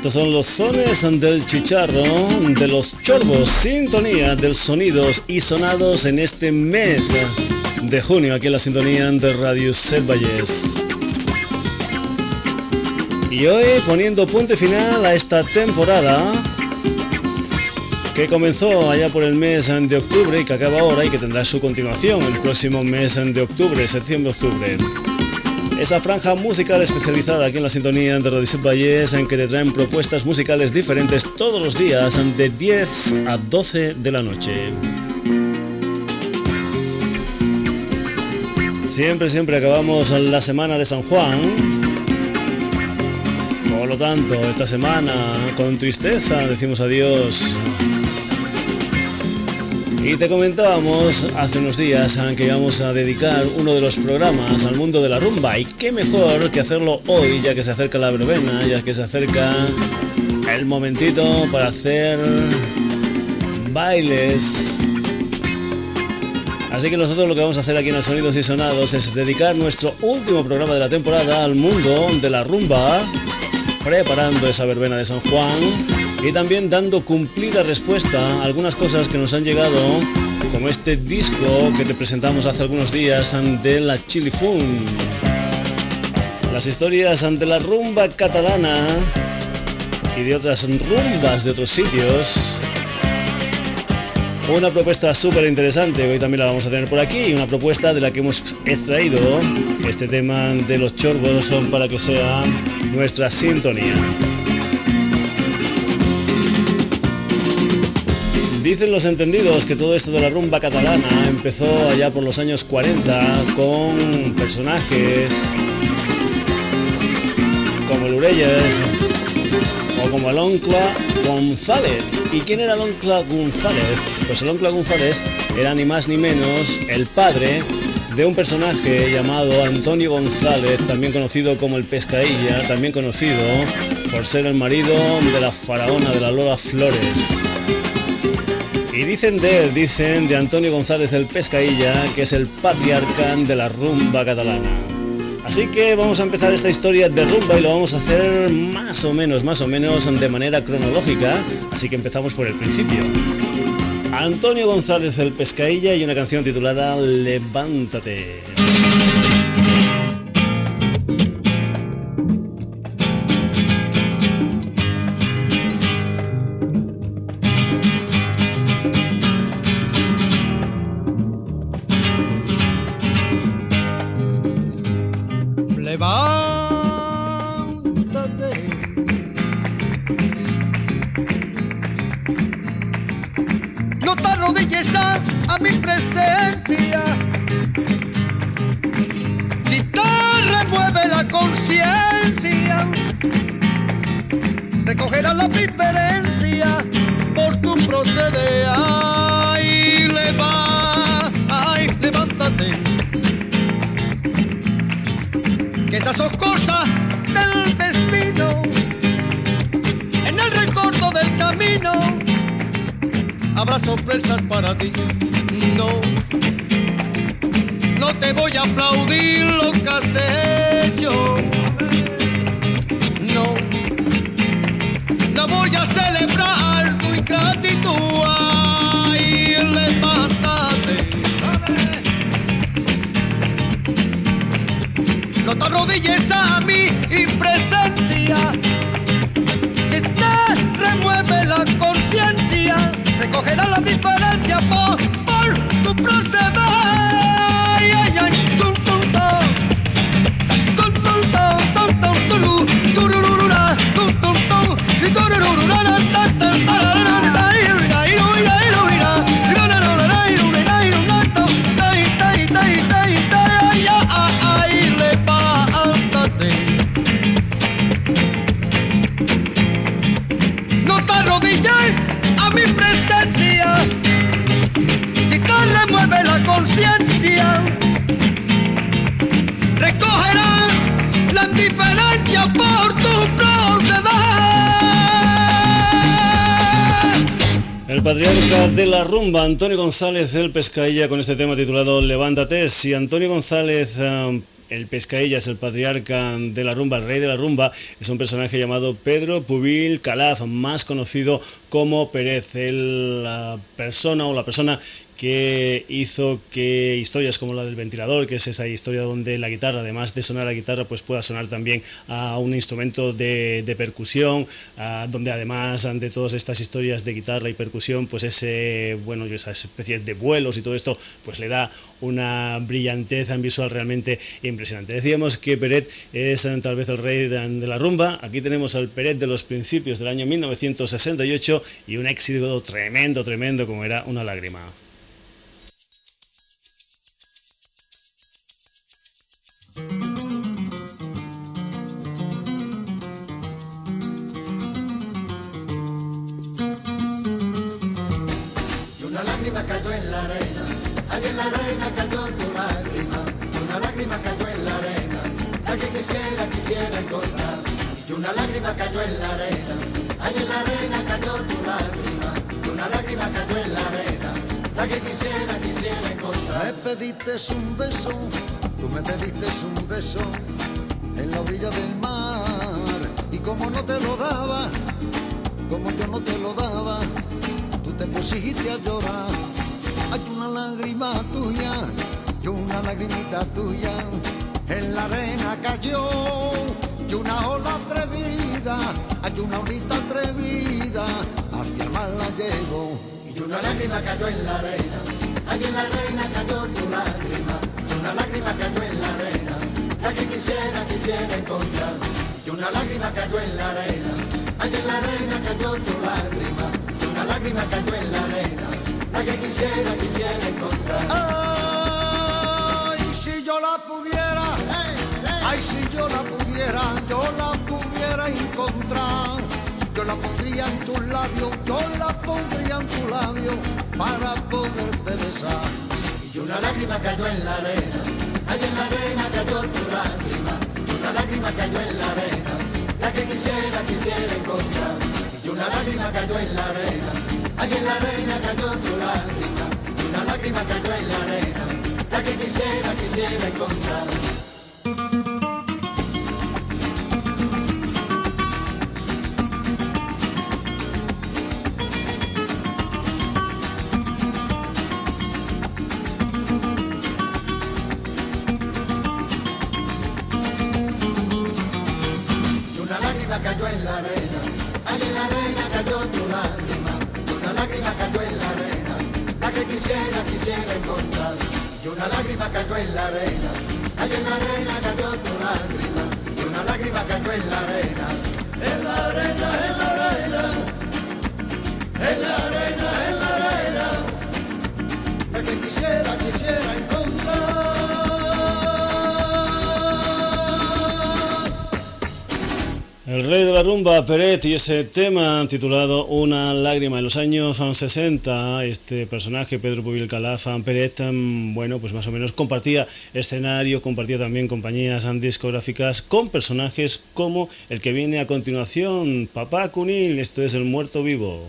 Estos son los sones del chicharro de los chorbos, sintonía del sonidos y sonados en este mes de junio aquí en la sintonía de Radio Set Valles. Y hoy poniendo punto final a esta temporada que comenzó allá por el mes de octubre y que acaba ahora y que tendrá su continuación el próximo mes de octubre, septiembre-octubre. Esa franja musical especializada aquí en la sintonía de Radio Valles en que te traen propuestas musicales diferentes todos los días de 10 a 12 de la noche. Siempre, siempre acabamos la semana de San Juan. Por lo tanto, esta semana con tristeza decimos adiós y te comentábamos hace unos días que íbamos a dedicar uno de los programas al mundo de la rumba. Y qué mejor que hacerlo hoy, ya que se acerca la verbena, ya que se acerca el momentito para hacer bailes. Así que nosotros lo que vamos a hacer aquí en el Sonidos y Sonados es dedicar nuestro último programa de la temporada al mundo de la rumba, preparando esa verbena de San Juan y también dando cumplida respuesta a algunas cosas que nos han llegado, como este disco que te presentamos hace algunos días ante la Chili Fun. Las historias ante la rumba catalana y de otras rumbas de otros sitios. Una propuesta súper interesante, hoy también la vamos a tener por aquí, una propuesta de la que hemos extraído este tema de los chorbos para que sea nuestra sintonía. Dicen los entendidos que todo esto de la rumba catalana empezó allá por los años 40 con personajes como el o como el Oncla González. ¿Y quién era el Oncla González? Pues el Oncla González era ni más ni menos el padre de un personaje llamado Antonio González, también conocido como el Pescailla, también conocido por ser el marido de la faraona de la Lola Flores. Y dicen de él, dicen de Antonio González del Pescailla, que es el patriarca de la rumba catalana. Así que vamos a empezar esta historia de rumba y lo vamos a hacer más o menos, más o menos de manera cronológica. Así que empezamos por el principio. Antonio González del Pescailla y una canción titulada Levántate. camino habrá sorpresas para ti. No, no te voy a aplaudir lo que has hecho. No, no voy a celebrar tu ingratitud. Ay, levántate. No te arrodilles a mí y presencia. De la rumba, Antonio González del Pescailla, con este tema titulado Levántate. Si Antonio González eh, el pescaillas, el patriarca de la rumba, el rey de la rumba, es un personaje llamado Pedro Pubil Calaf, más conocido como Pérez, la persona o la persona que hizo que historias como la del ventilador, que es esa historia donde la guitarra, además de sonar a guitarra, pues pueda sonar también a un instrumento de, percusión, donde además de todas estas historias de guitarra y percusión, pues ese, bueno, esa especie de vuelos y todo esto, pues le da una brillantez visual realmente impresionante. Decíamos que Peret es tal vez el rey de, la rumba, aquí tenemos al Peret de los principios del año 1968 y un éxito tremendo, tremendo como era Una lágrima. Pediste un beso, tú me pediste un beso en la orilla del mar, y como no te lo daba, como yo no te lo daba, tú te pusiste a llorar. Hay una lágrima tuya y una lagrimita tuya en la arena cayó. Y una ola atrevida, hay una olita atrevida, hacia el mar la llevo. Y una lágrima cayó en la arena, allí en la arena cayó tu lágrima, una lágrima cayó en la arena, la que quisiera, quisiera encontrar. Y una lágrima cayó en la arena, allí en la arena cayó tu lágrima, y una lágrima cayó en la arena la que quisiera, quisiera encontrar. Ay, si yo la pudiera, ay, si yo la pudiera, yo la pudiera encontrar. Yo la pondría en tus labios, yo la pondría en tu labio para poderte besar. Y una lágrima cayó en la arena, allá en la arena cayó tu lágrima. Y una lágrima cayó en la arena, la que quisiera, quisiera encontrar. Y una lágrima cayó en la arena Allí en la arena cayó tu lágrima, una lágrima cayó en la arena, la que quisiera, quisiera encontrar. Peret, y ese tema titulado Una lágrima. En los años 60, este personaje, Pedro Pubil Calafa, Peret, mm, bueno, pues más o menos compartía escenario, compartía también compañías discográficas con personajes como el que viene a continuación, Papá Cunil, esto es El Muerto Vivo.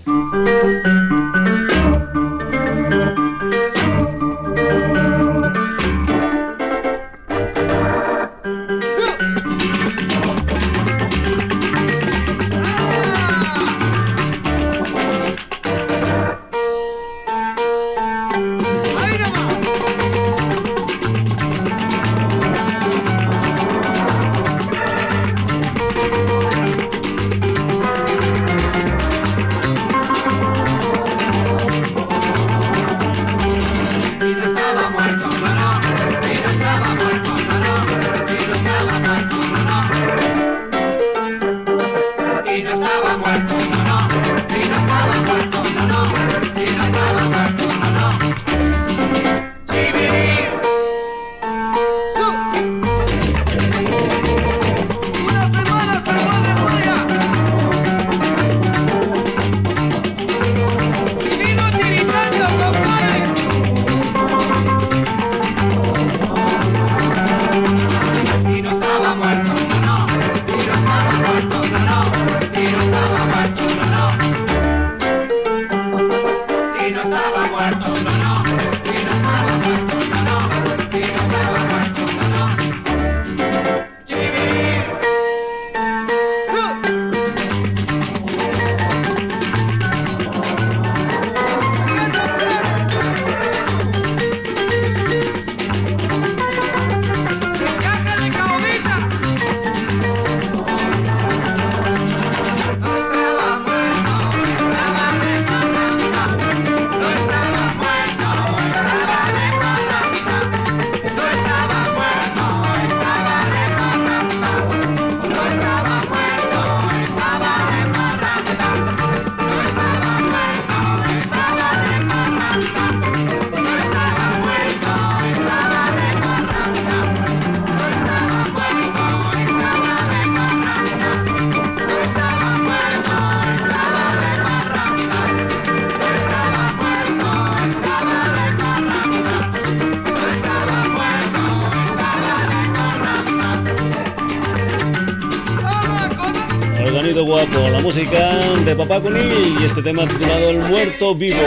De Papá Cunil y este tema titulado El Muerto Vivo.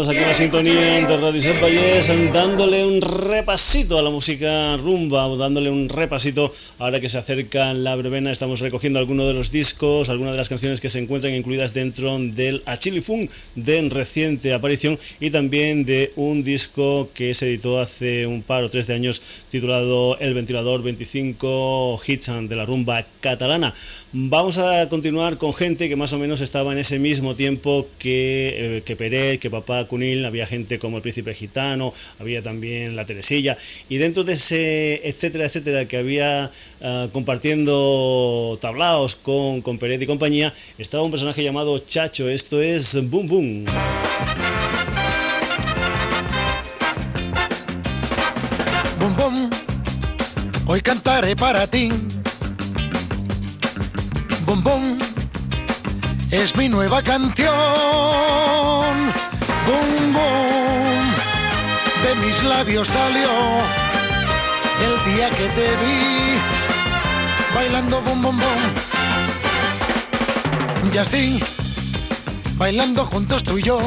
Sonados aquí en la sintonía de Radio Set Valles, dándole un repasito a la música rumba, dándole un repasito ahora que se acerca la brevena. Estamos recogiendo algunos de los discos, algunas de las canciones que se encuentran incluidas dentro del Achilifun de reciente aparición y también de un disco que se editó hace un par o tres de años titulado El Ventilador 25 Hits de la rumba catalana. Vamos a continuar con gente que más o menos estaba en ese mismo tiempo que, eh, que que Papá Cunil, había gente como el Príncipe Gitano, había también la Teresilla, y dentro de ese etcétera, etcétera, que había ah, compartiendo tablaos con, con Peret y compañía, estaba un personaje llamado Chacho, esto es Boom Boom. Boom Boom, hoy cantaré para ti. Boom Boom es mi nueva canción. Boom, boom, de mis labios salió el día que te vi bailando boom, boom, boom. Y así, bailando juntos tú y yo.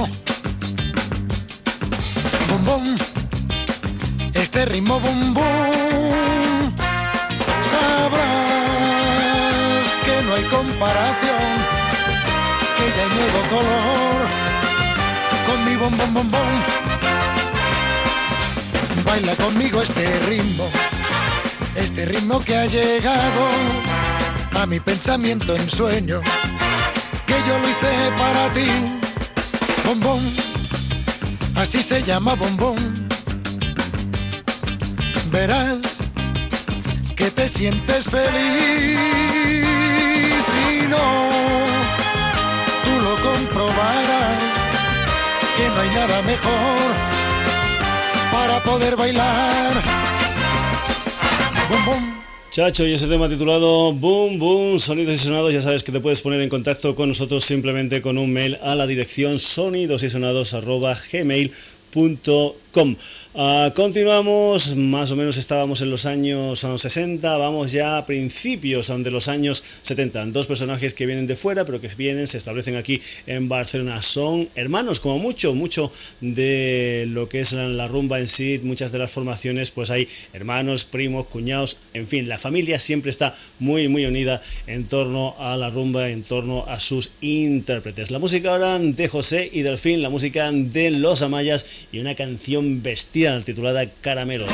Boom, boom, este ritmo boom, boom. Sabrás que no hay comparación de nuevo color con mi bom bom bom bom. Baila conmigo este ritmo, este ritmo que ha llegado a mi pensamiento en sueño, que yo lo hice para ti. Bombón, así se llama bombón. Verás que te sientes feliz si no comprobarás que no hay nada mejor para poder bailar. Chacho, y ese tema titulado Boom Boom, sonidos y sonados, ya sabes que te puedes poner en contacto con nosotros simplemente con un mail a la dirección sonidos Uh, continuamos, más o menos estábamos en los años 60, vamos ya a principios de los años 70. Dos personajes que vienen de fuera, pero que vienen, se establecen aquí en Barcelona. Son hermanos, como mucho, mucho de lo que es la rumba en sí, muchas de las formaciones, pues hay hermanos, primos, cuñados, en fin, la familia siempre está muy, muy unida en torno a la rumba, en torno a sus intérpretes. La música ahora de José y Delfín, la música de Los Amayas y una canción bestial titulada Caramelos.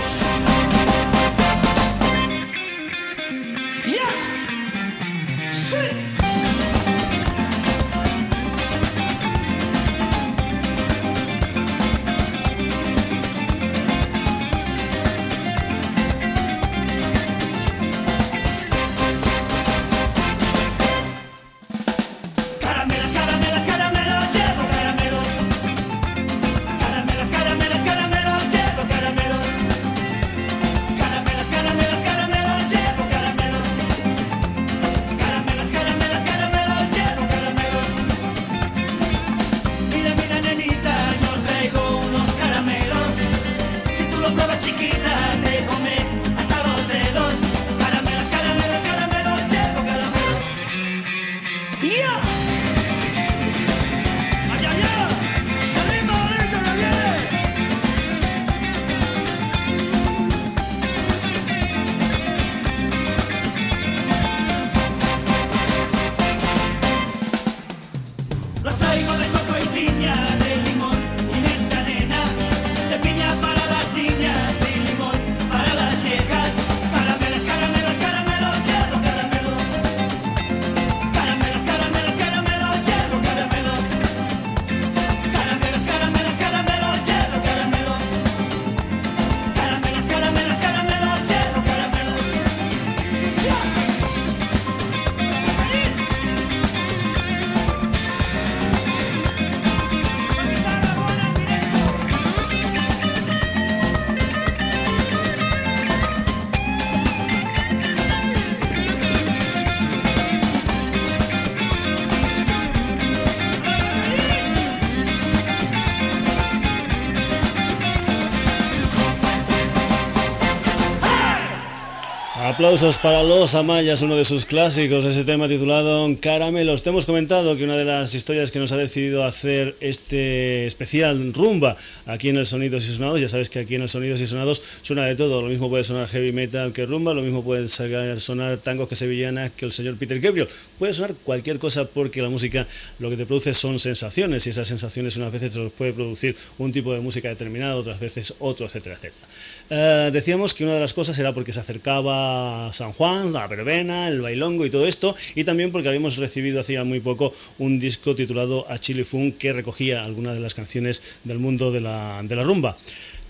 Aplausos para Los Amayas, uno de sus clásicos, ese tema titulado Caramelos. Te hemos comentado que una de las historias que nos ha decidido hacer este especial rumba aquí en el Sonidos y Sonados, ya sabes que aquí en el Sonidos y Sonados suena de todo, lo mismo puede sonar heavy metal que rumba, lo mismo puede sonar tangos que sevillanas que el señor Peter Gabriel, puede sonar cualquier cosa porque la música lo que te produce son sensaciones y esas sensaciones unas veces te puede producir un tipo de música determinado, otras veces otro, etcétera, etcétera. Eh, decíamos que una de las cosas era porque se acercaba San Juan, la verbena, el bailongo y todo esto, y también porque habíamos recibido hacía muy poco un disco titulado A Chili Funk que recogía algunas de las canciones del mundo de la, rumba.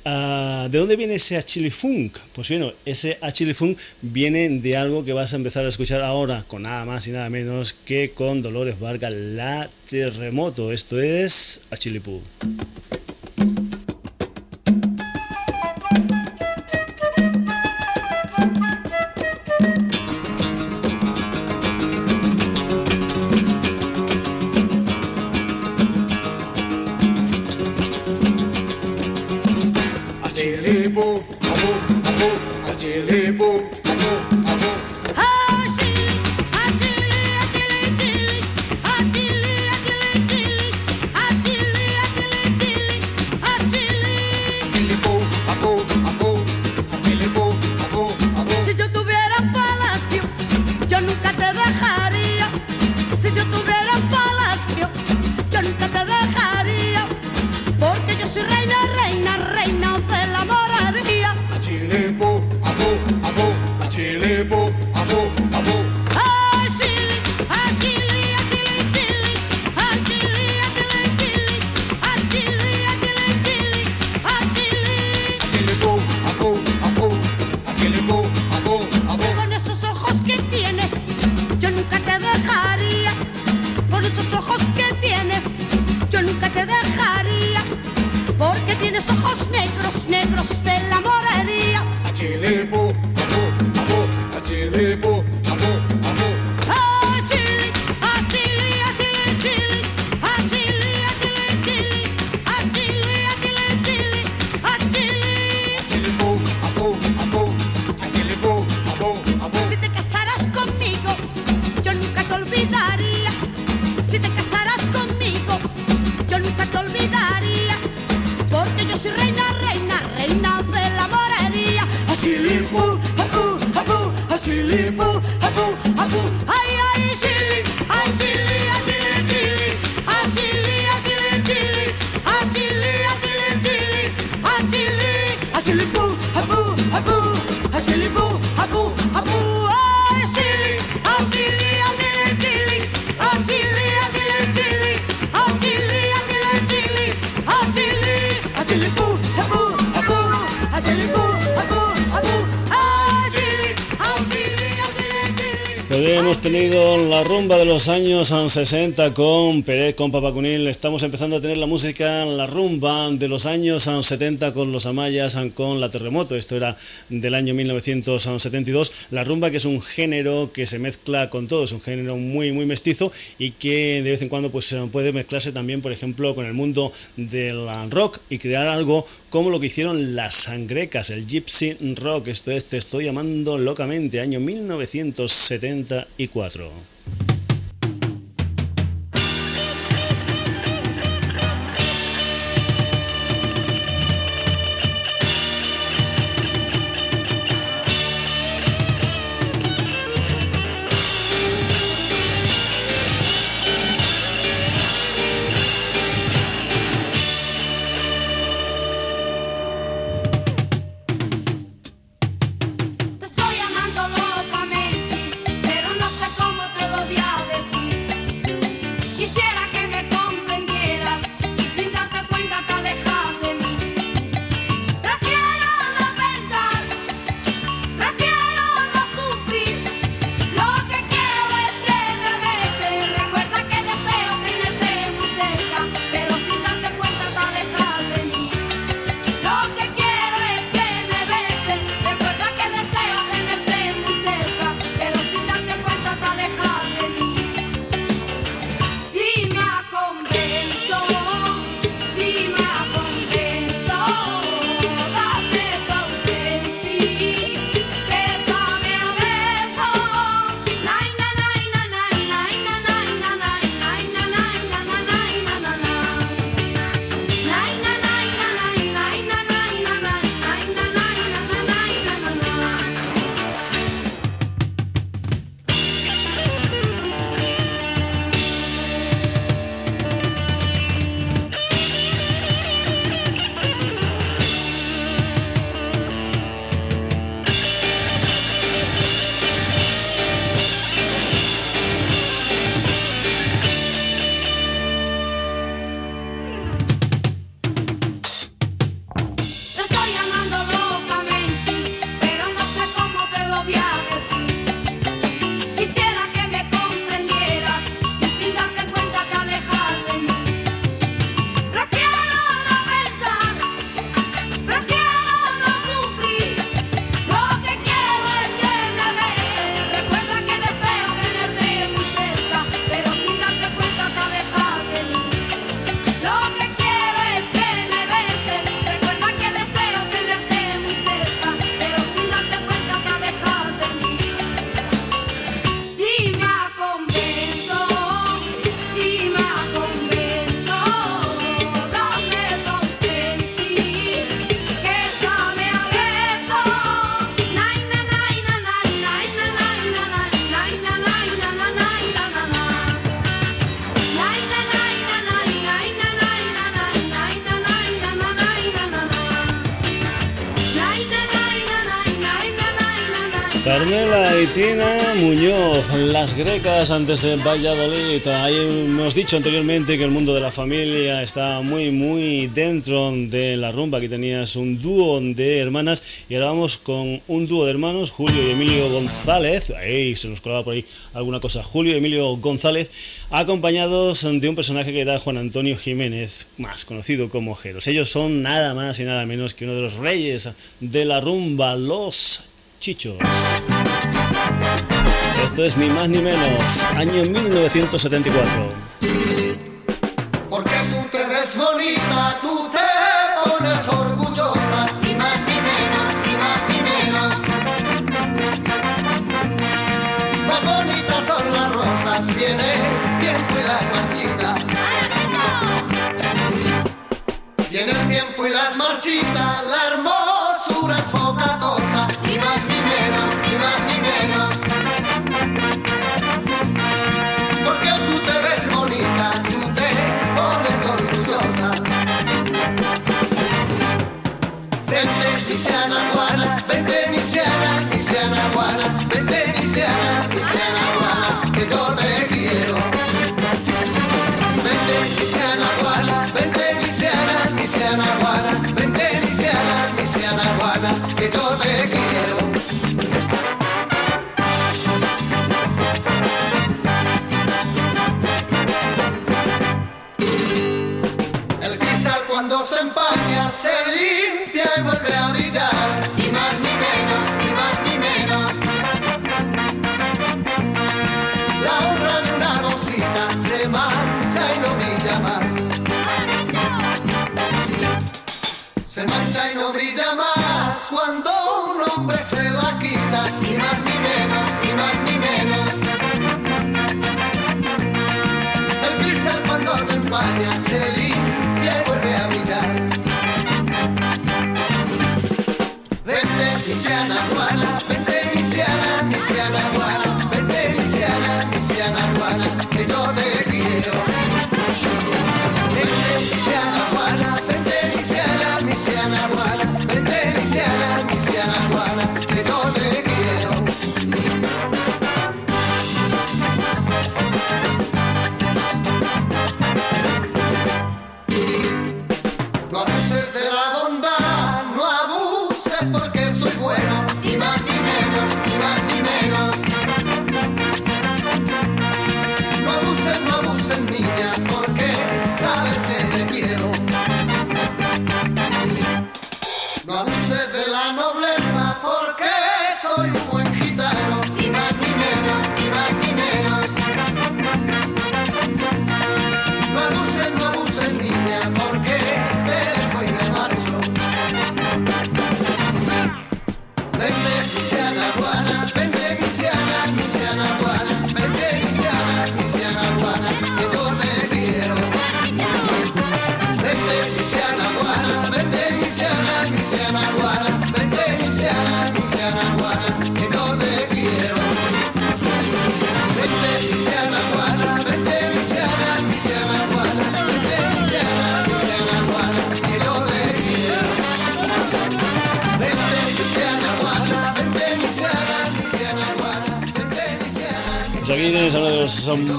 Ah, ¿De dónde viene ese Achille Funk? Pues bueno, ese Achille Funk viene de algo que vas a empezar a escuchar ahora con nada más y nada menos que con Dolores Vargas, la terremoto. Esto es Achille Funk. Hemos tenido la rumba de los años 60 con Pérez, con Papacunil. Estamos empezando a tener la música, la rumba de los años 70 con los Amayas, con la Terremoto. Esto era del año 1972. La rumba que es un género que se mezcla con todo, es un género muy, muy mestizo y que de vez en cuando pues, puede mezclarse también, por ejemplo, con el mundo del rock y crear algo como lo que hicieron las sangrecas, el gypsy rock. Esto es Te estoy llamando locamente, año 1974. Las grecas antes de Valladolid. Ahí hemos dicho anteriormente que el mundo de la familia está muy, muy dentro de la rumba. Aquí tenías un dúo de hermanas y ahora vamos con un dúo de hermanos, Julio y Emilio González. Ahí se nos colaba por ahí alguna cosa. Julio y Emilio González, acompañados de un personaje que era Juan Antonio Jiménez, más conocido como Jeros. Ellos son nada más y nada menos que uno de los reyes de la rumba, los Chichos. Esto es ni más ni menos, año 1974. Porque tú te ves bonita, tú te pones orgullosa, ni más ni menos, ni más ni menos. Más bonitas son las rosas, viene el tiempo y las marchitas. Viene el tiempo y las marchitas, la hermosura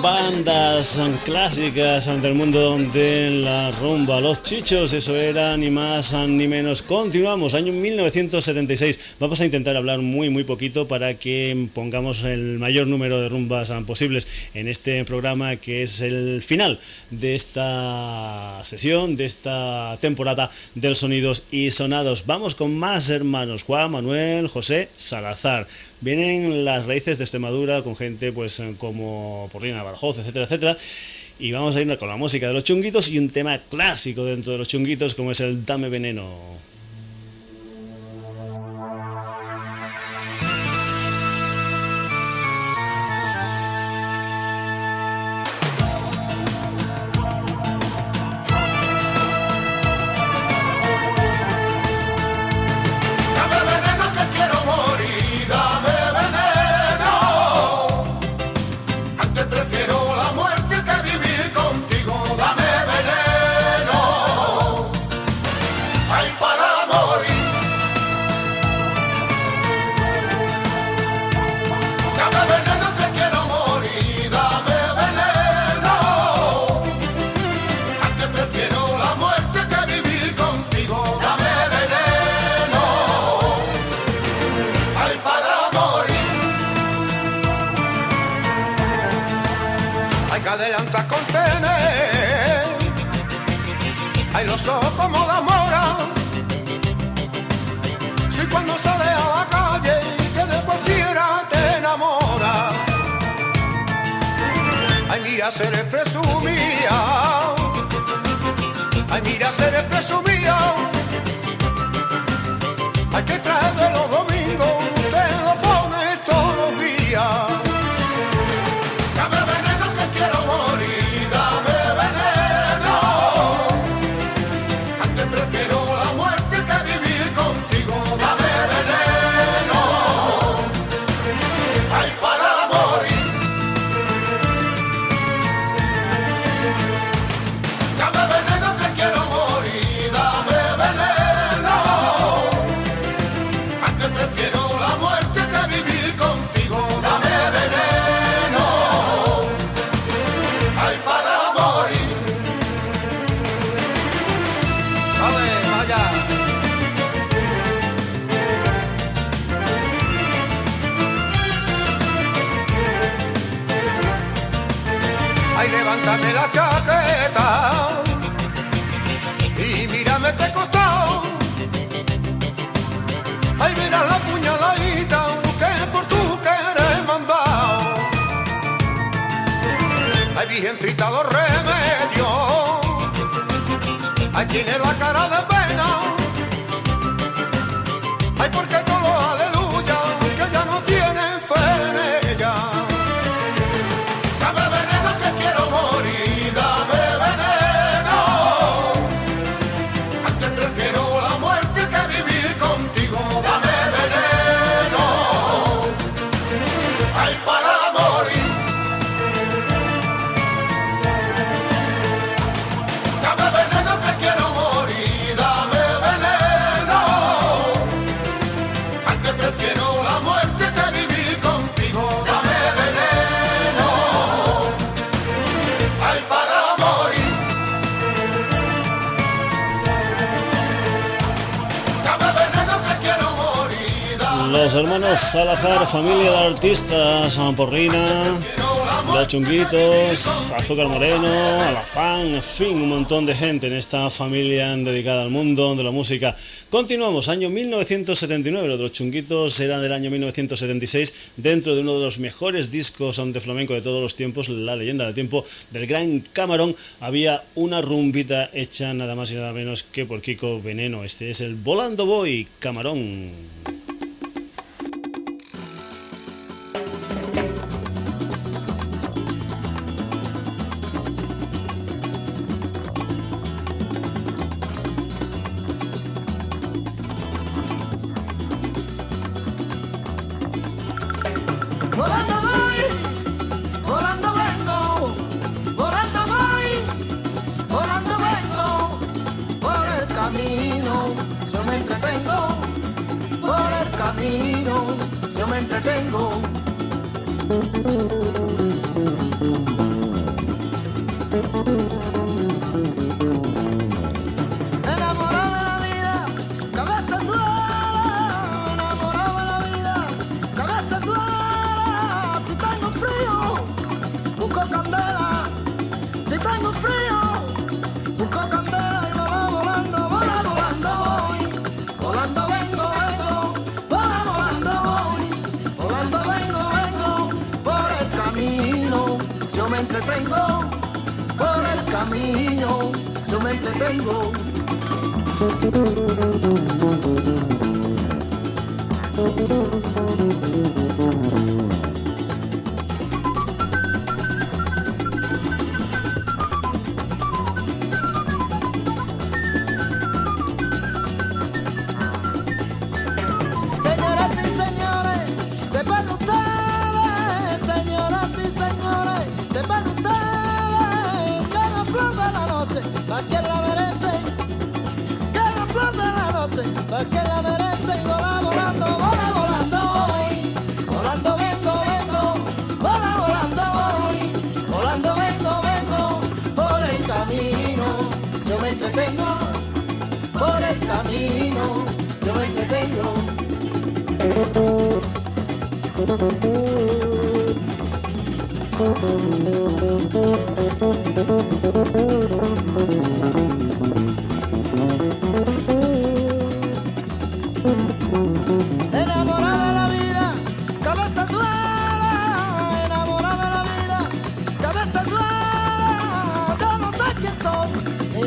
bandas clásicas del mundo de la rumba, Los Chichos, eso era ni más ni menos. Continuamos, año 1976. Vamos a intentar hablar muy muy poquito para que pongamos el mayor número de rumbas posibles en este programa que es el final de esta sesión, de esta temporada del Sonidos y Sonados. Vamos con más hermanos, Juan, Manuel, José, Salazar. Vienen las raíces de Extremadura con gente pues como Porrina Badajoz, etcétera, etcétera. Y vamos a irnos con la música de los chunguitos y un tema clásico dentro de los chunguitos como es el Dame Veneno. Salazar, familia de artistas, Porrina, Los Chunguitos, Azúcar Moreno, Alazán, en fin, un montón de gente en esta familia dedicada al mundo de la música. Continuamos, año 1979, los, de los Chunguitos eran del año 1976, dentro de uno de los mejores discos de flamenco de todos los tiempos, La leyenda del tiempo del gran Camarón, había una rumbita hecha nada más y nada menos que por Kiko Veneno. Este es el Volando Boy Camarón.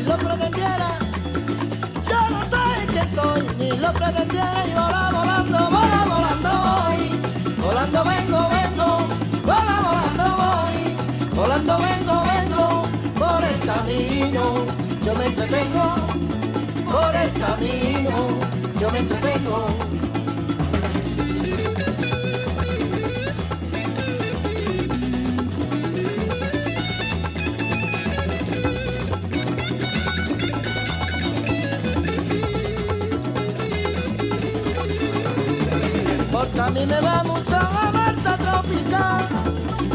Lo pretendiera. Yo no sé quién soy, ni lo pretendiera. Y vola yo me entretengo. Porque a mí me va mucho la masa tropical.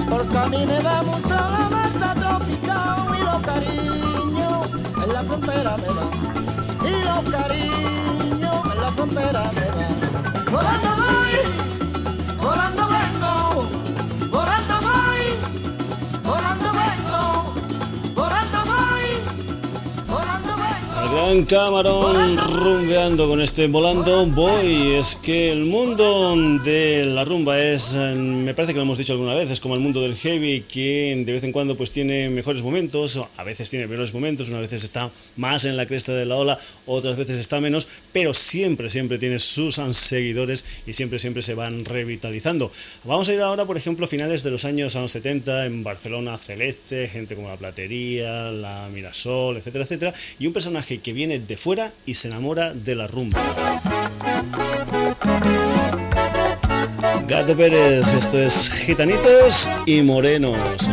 Porque a mí me va mucho la masa tropical. Y los cariños en la frontera me va. Cariños en la frontera me va. Gran camarón rumbeando con este volando voy. Es que el mundo de la rumba es, eh, me parece que lo hemos dicho alguna vez, es como el mundo del heavy que de vez en cuando pues tiene mejores momentos, a veces tiene peores momentos, unas veces está más en la cresta de la ola, otras veces está menos, pero siempre, siempre tiene sus seguidores y siempre, siempre se van revitalizando. Vamos a ir ahora, por ejemplo, a finales de los años 70 en Barcelona Celeste, gente como la Platería, la Mirasol, etcétera, etcétera, y un personaje que viene de fuera y se enamora de la rumba. Gato Pérez, esto es Gitanitos y Morenos.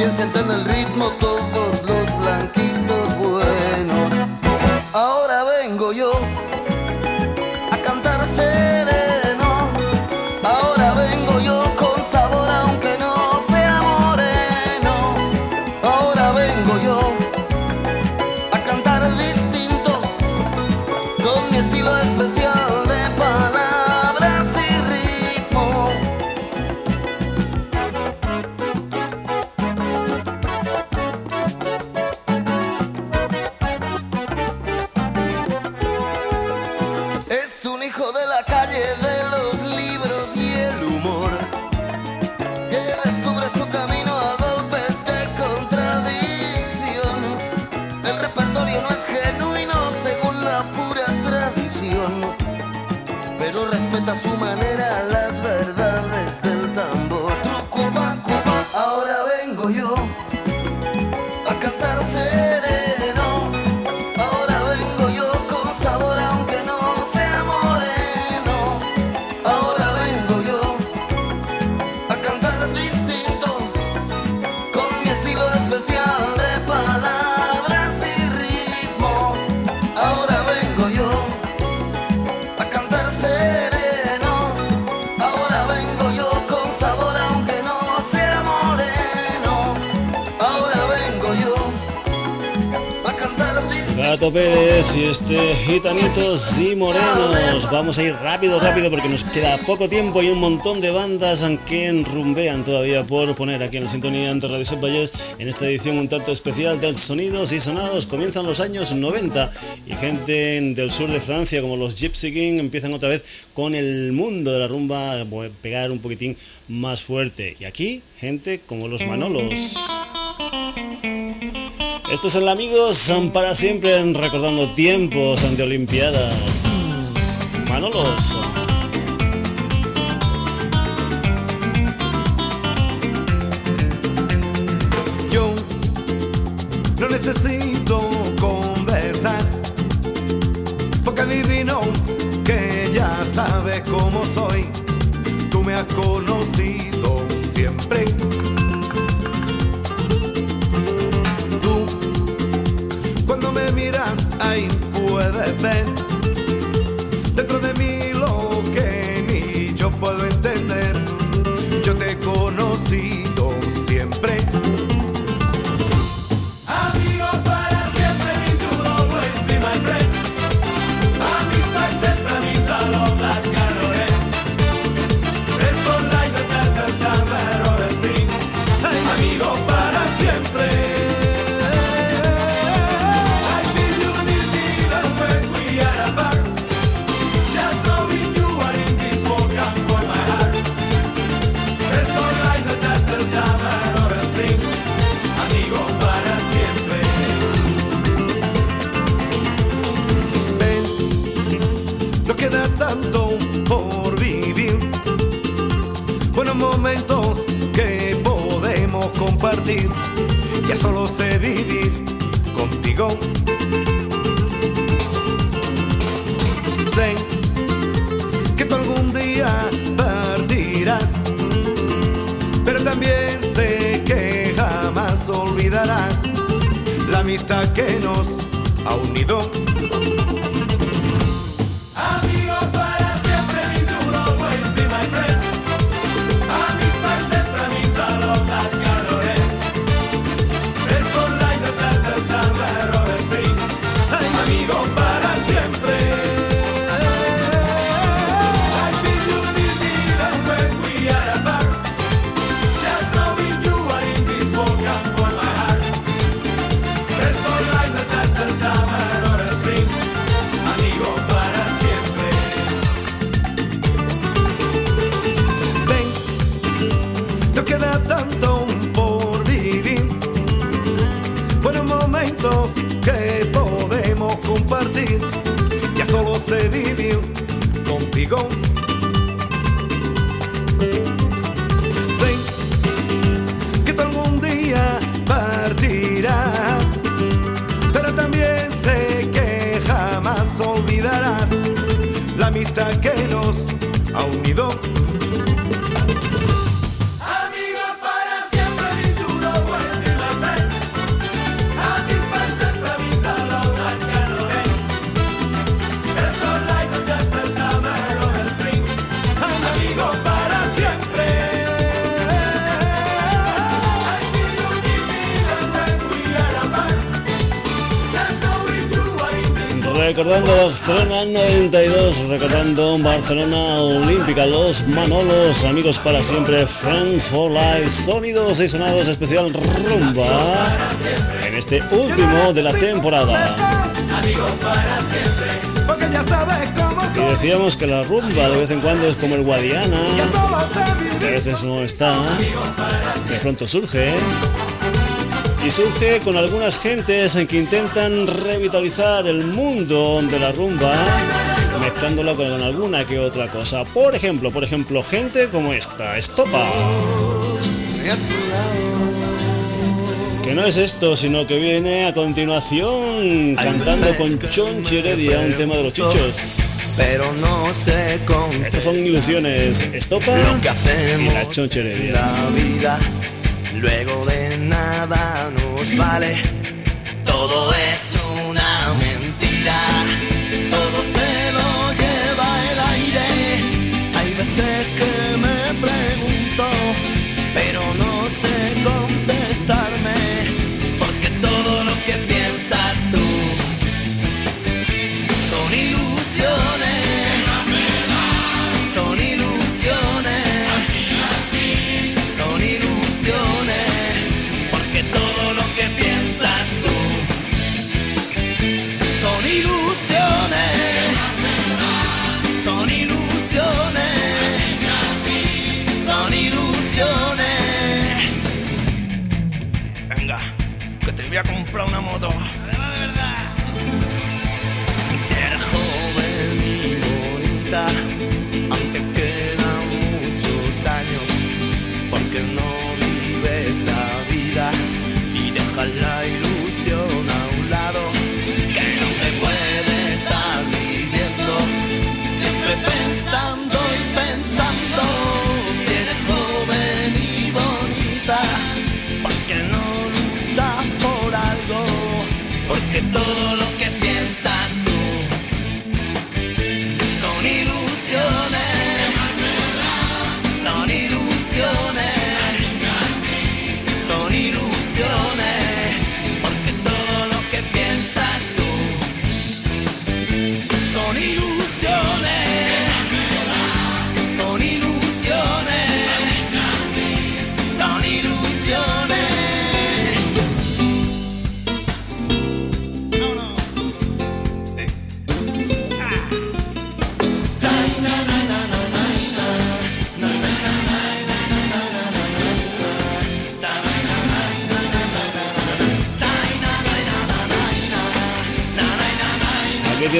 También sienten el ritmo todos Gitanitos y Morenos. Vamos a ir rápido, rápido porque nos queda poco tiempo y un montón de bandas que rumbean todavía por poner aquí en la sintonía ante Radio Set en esta edición un tanto especial del Sonidos y Sonados. Comienzan los años 90 y gente del sur de Francia como los Gypsy King empiezan otra vez con el mundo de la rumba a pegar un poquitín más fuerte. Y aquí gente como los Manolos. Estos son amigos son para siempre recordando tiempos ante Olimpiadas. Manolos. Barcelona 92, recordando Barcelona Olímpica, los Manolos, amigos para siempre, Friends for Life, sonidos y sonados especial rumba en este último de la temporada. Y decíamos que la rumba de vez en cuando es como el Guadiana, que a veces no está, de pronto surge y surge con algunas gentes en que intentan revitalizar el mundo de la rumba mezclándola con alguna que otra cosa. Por ejemplo, por ejemplo, gente como esta, Estopa. Que no es esto, sino que viene a continuación cantando con John Heredia un tema de los chichos. Pero no sé con Estas son ilusiones. Estopa y la Chonchi vida luego de nada nos vale. Todo es una mentira, todo se son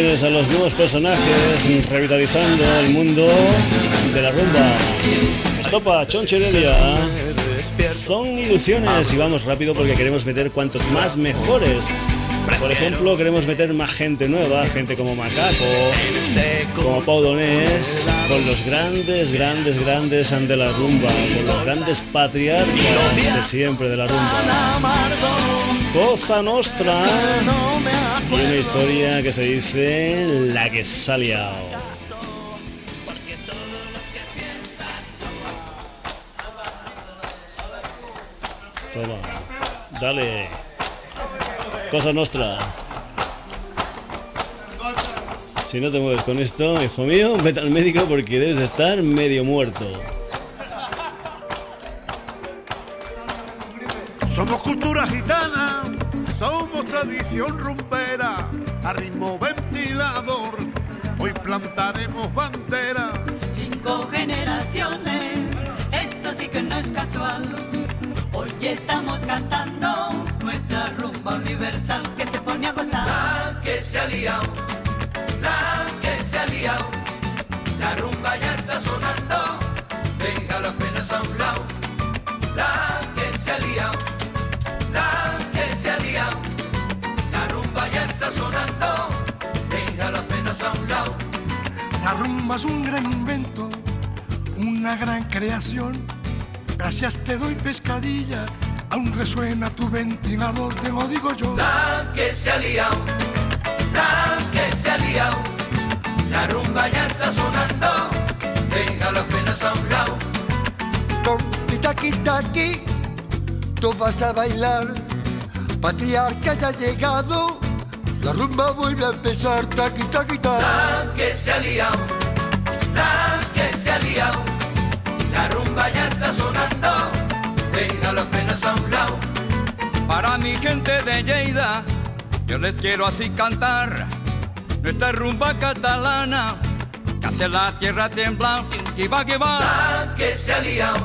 Tienes a los nuevos personajes revitalizando el mundo de la rumba. Estopa, Choncherelia. Son ilusiones y vamos rápido porque queremos meter cuantos más mejores. Por ejemplo, queremos meter más gente nueva, gente como Macaco, como Pau Donés, con los grandes, grandes, grandes de la rumba, con los grandes patriarcas de siempre de la rumba. Cosa Nostra y una historia que se dice La que liado. Toma, dale. Cosa Nostra. Si no te mueves con esto, hijo mío, vete al médico porque debes estar medio muerto. Somos cultura gitana, somos tradición rumbera, a ritmo ventilador, hoy plantaremos bandera. Cinco generaciones, esto sí que no es casual. Hoy estamos cantando nuestra rumba universal que se pone a gozar. La que se ha liado, la que se ha liado, la rumba ya está sonando, deja las penas a un lado. La que se ha liado, la que se ha liado, la rumba ya está sonando, deja las penas a un lado. La rumba es un gran invento, una gran creación. Gracias te doy pescadilla, aún resuena tu ventilador, te lo digo yo. La que se ha liado, la que se ha liado, la rumba ya está sonando, deja las penas a un lado. Con mi taqui taqui, tú vas a bailar. Patriarca ya ha llegado, la rumba vuelve a empezar. Taqui taqui taqui. La que se ha liado, la que se ha liado, ya está sonando, deja las penas a un lado. Para mi gente de Lleida, yo les quiero así cantar nuestra rumba catalana, que hace la tierra temblar, que va, que va. La que se ha liado,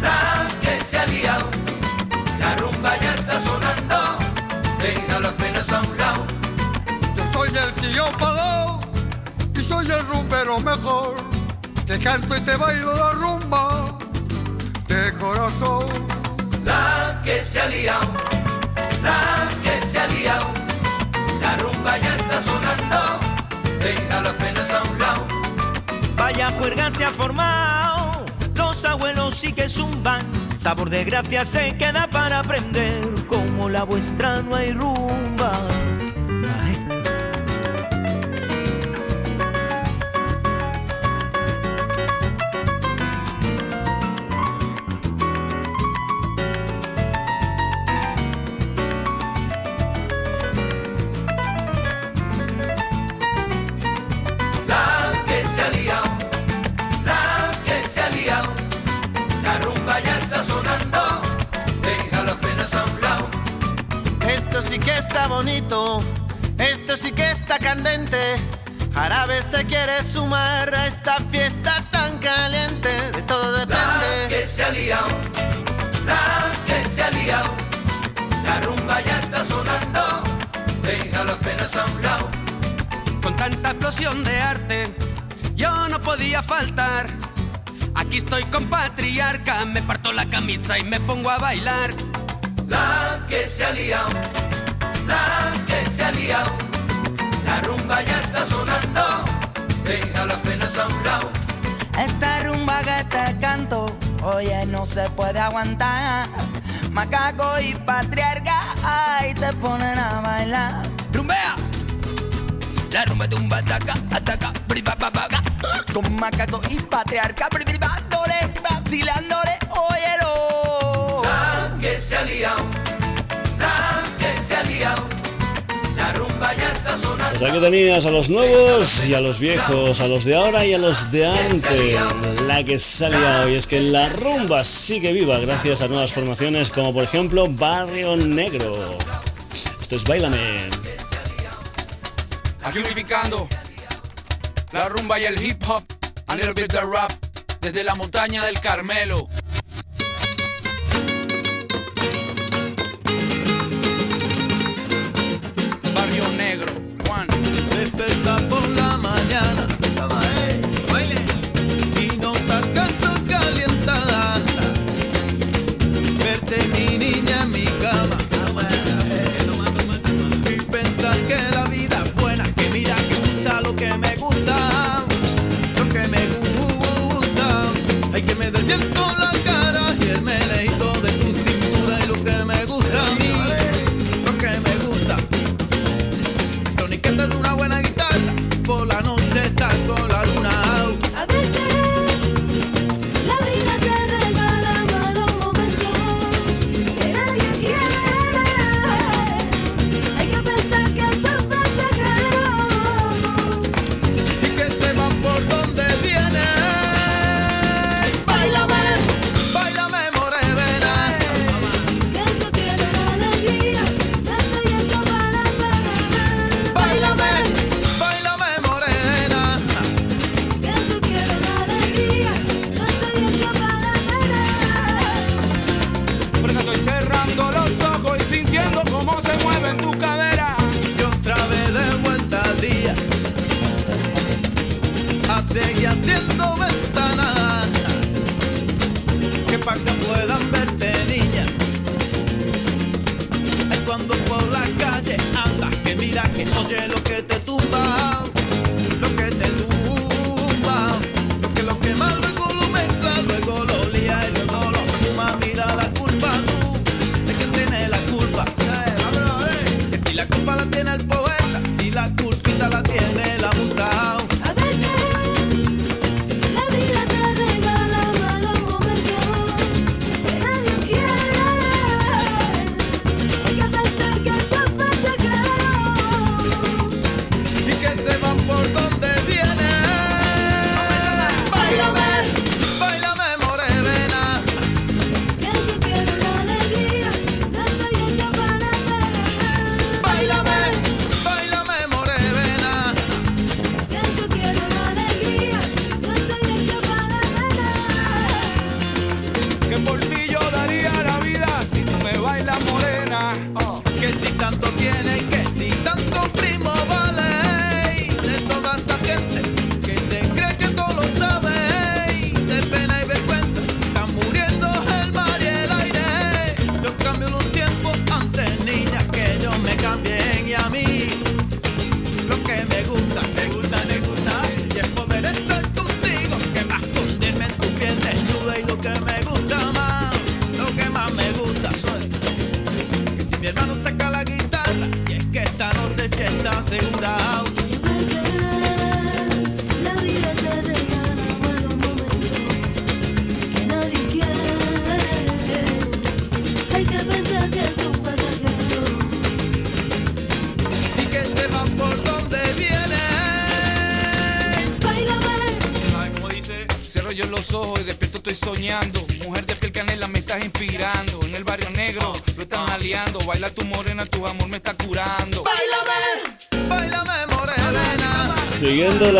la que se ha liado, la rumba ya está sonando, deja las penas a un lado. Yo soy el tío Palao y soy el rumbero mejor. Te canto y te bailo la rumba de corazón. La que se ha liado, la que se ha liado, la rumba ya está sonando, deja las penas a un lado. Vaya juerga se ha formado, los abuelos sí que zumban, sabor de gracia se queda para aprender, como la vuestra no hay rumba. bonito, esto sí que está candente. Jarabe se quiere sumar a esta fiesta tan caliente, de todo depende. La que se ha liado, la que se ha liado, la rumba ya está sonando, deja las penas a un lado. Con tanta explosión de arte, yo no podía faltar. Aquí estoy con patriarca, me parto la camisa y me pongo a bailar. La que se ha liado que se ha liado, la rumba ya está sonando, deja las penas a un lado. Esta rumba que te canto, oye, no se puede aguantar. Macaco y patriarca, ahí te ponen a bailar. ¡Rumbea! La rumba tumba, ataca, ataca, briba, Con macaco y patriarca, briba, dore, vacilándole. Pues aquí tenías a los nuevos y a los viejos, a los de ahora y a los de antes. La que salía hoy es que la rumba sigue viva gracias a nuevas formaciones como por ejemplo Barrio Negro. Esto es Bailame. Aquí unificando la rumba y el hip hop, a little bit the rap, desde la montaña del Carmelo.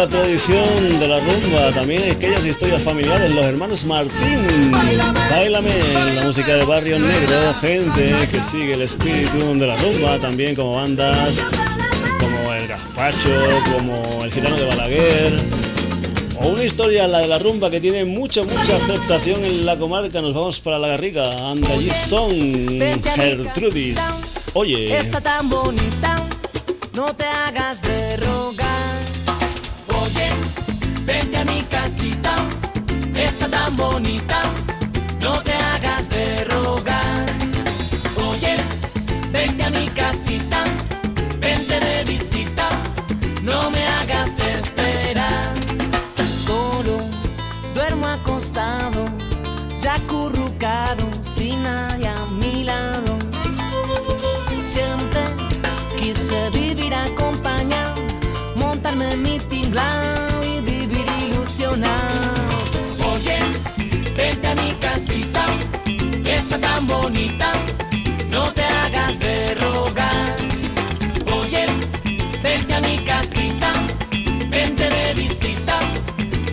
tradición de la rumba, también aquellas historias familiares, los hermanos Martín, Bailame, la música del barrio negro, gente que sigue el espíritu de la rumba, también como bandas como el Gazpacho, como el Gitano de Balaguer, o una historia, la de la rumba, que tiene mucha, mucha aceptación en la comarca. Nos vamos para la Garriga, anda allí son Gertrudis. Oye. Tan. Tan bonita, no te hagas de rogar. Oye, vente a mi casita, vente de visita,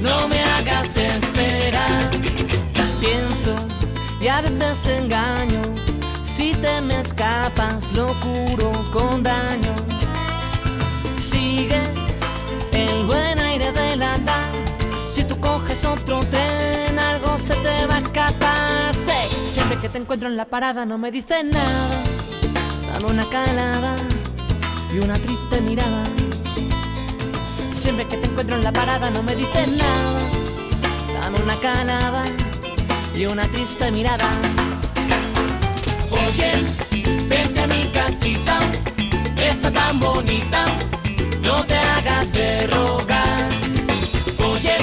no me hagas esperar. Pienso y a veces engaño, si te me escapas lo curo con daño. Sigue el buen aire del andar, si tú coges otro tren se te va a escapar. Sé, siempre que te encuentro en la parada no me dices nada, dame una calada y una triste mirada. Siempre que te encuentro en la parada no me dices nada, dame una calada y una triste mirada. Oye, vente a mi casita, esa tan bonita, no te hagas de rogar. Oye,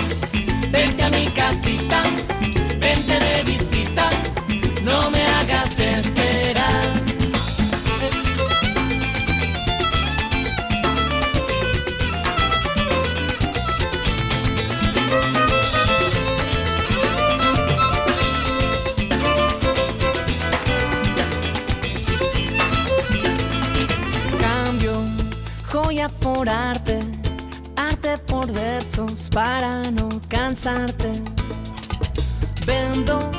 vente a mi casita, por arte, por versos para no cansarte. Vendo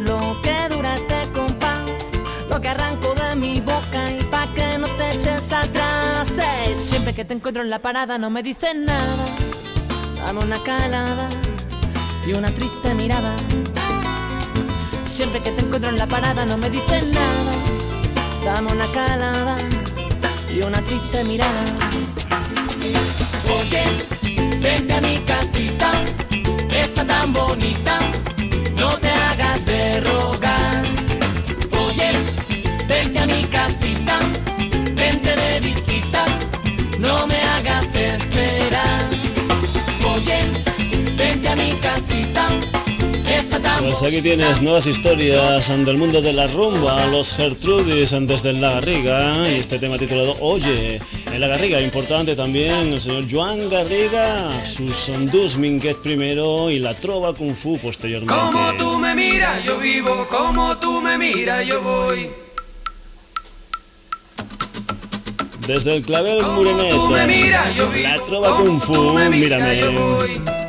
lo que dura este compás, lo que arranco de mi boca y pa' que no te eches atrás. Siempre que te encuentro en la parada no me dices nada, dame una calada y una triste mirada. Siempre que te encuentro en la parada no me dices nada, dame una calada y una triste mirada. Oye, vente a mi casita, esa tan bonita, no te hagas de rogar. Oye, vente a mi casita, vente de visita, no me hagas esperar. Oye, vente a mi casita, Pues aquí tienes nuevas historias del mundo de la rumba, los Gertrudis desde La Garriga y este tema titulado Oye, en La Garriga, importante también el señor Joan Garriga, sus Dus Minguez primero y la Trova Kung Fu posteriormente. Como tú me miras, yo vivo, como tú me miras, yo voy. Desde el clavel Murenet, la Trova Kung Fu, mírame.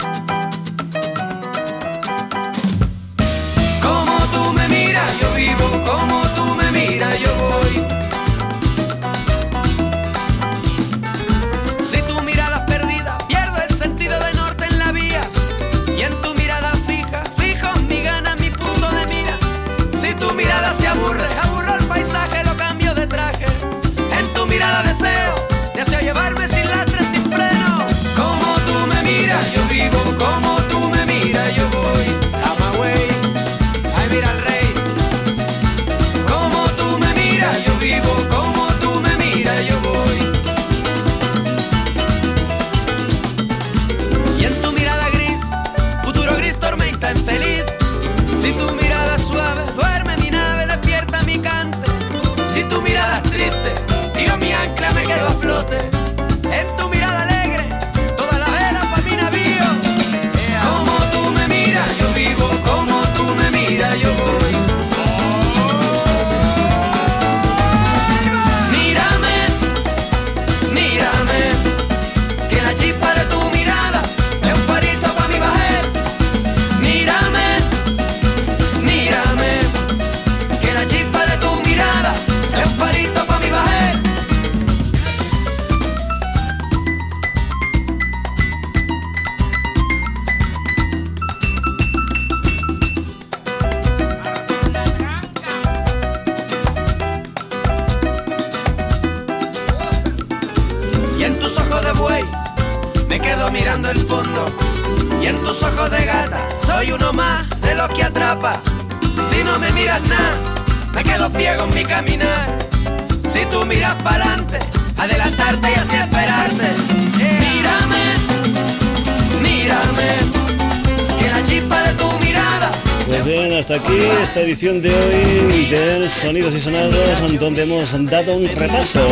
Edición de hoy del Sonidos y Sonados, donde hemos dado un repaso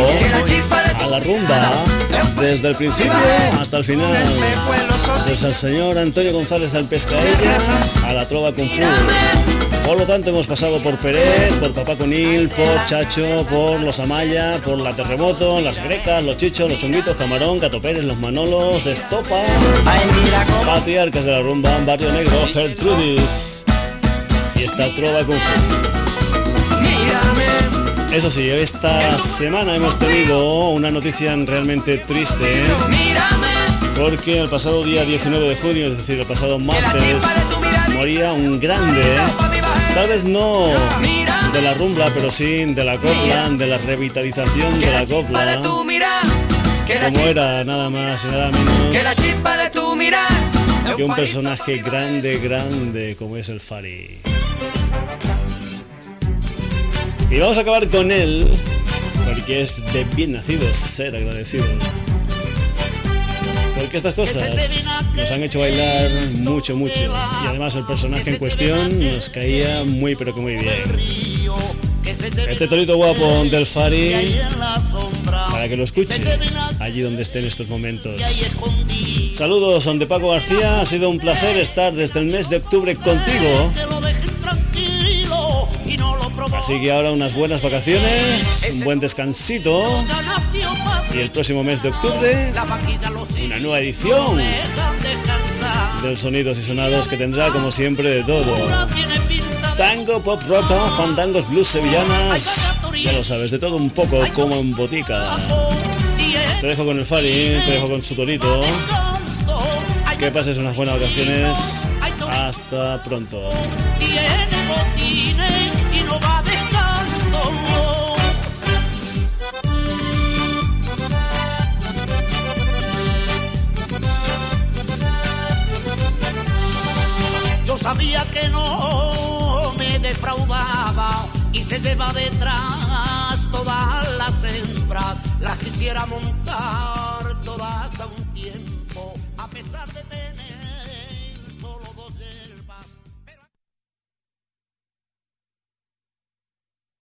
a la rumba desde el principio hasta el final. Desde el señor Antonio González al Pescaella a la Trova con Fu. Por lo tanto, hemos pasado por Pérez, por Papá Conil, por Chacho, por los Amaya, por la Terremoto, las Grecas, los Chichos, los Chunguitos, Camarón, Gato Pérez, los Manolos, Estopa, Patriarcas de la Rumba, Barrio Negro, Gertrudis esta Trova con. Eso sí, esta semana hemos tenido una noticia realmente triste. Porque el pasado día 19 de junio, es decir, el pasado martes, moría un grande. Tal vez no de la rumba, pero sí de la copla, de la revitalización de la copla. Como era nada más y nada Que la menos chispa de tu mirar que un personaje grande, grande como es el Fari. Y vamos a acabar con él, porque es de bien nacido ser agradecido. Porque estas cosas nos han hecho bailar mucho, mucho. Y además el personaje en cuestión nos caía muy, pero que muy bien. Este torito guapo del Fari, para que lo escuche allí donde esté en estos momentos. Saludos, son de Paco García. Ha sido un placer estar desde el mes de octubre contigo. Así que ahora unas buenas vacaciones, un buen descansito. Y el próximo mes de octubre, una nueva edición del Sonidos y Sonados que tendrá como siempre de todo. Tango, pop rock, fandangos, blues, sevillanas. Ya lo sabes, de todo un poco como en botica. Te dejo con el Fari, te dejo con su torito. Que pases unas buenas vacaciones. Hasta pronto. Yo sabía que no defraudaba y se lleva detrás todas las hembras. Las quisiera montar todas a un tiempo, a pesar de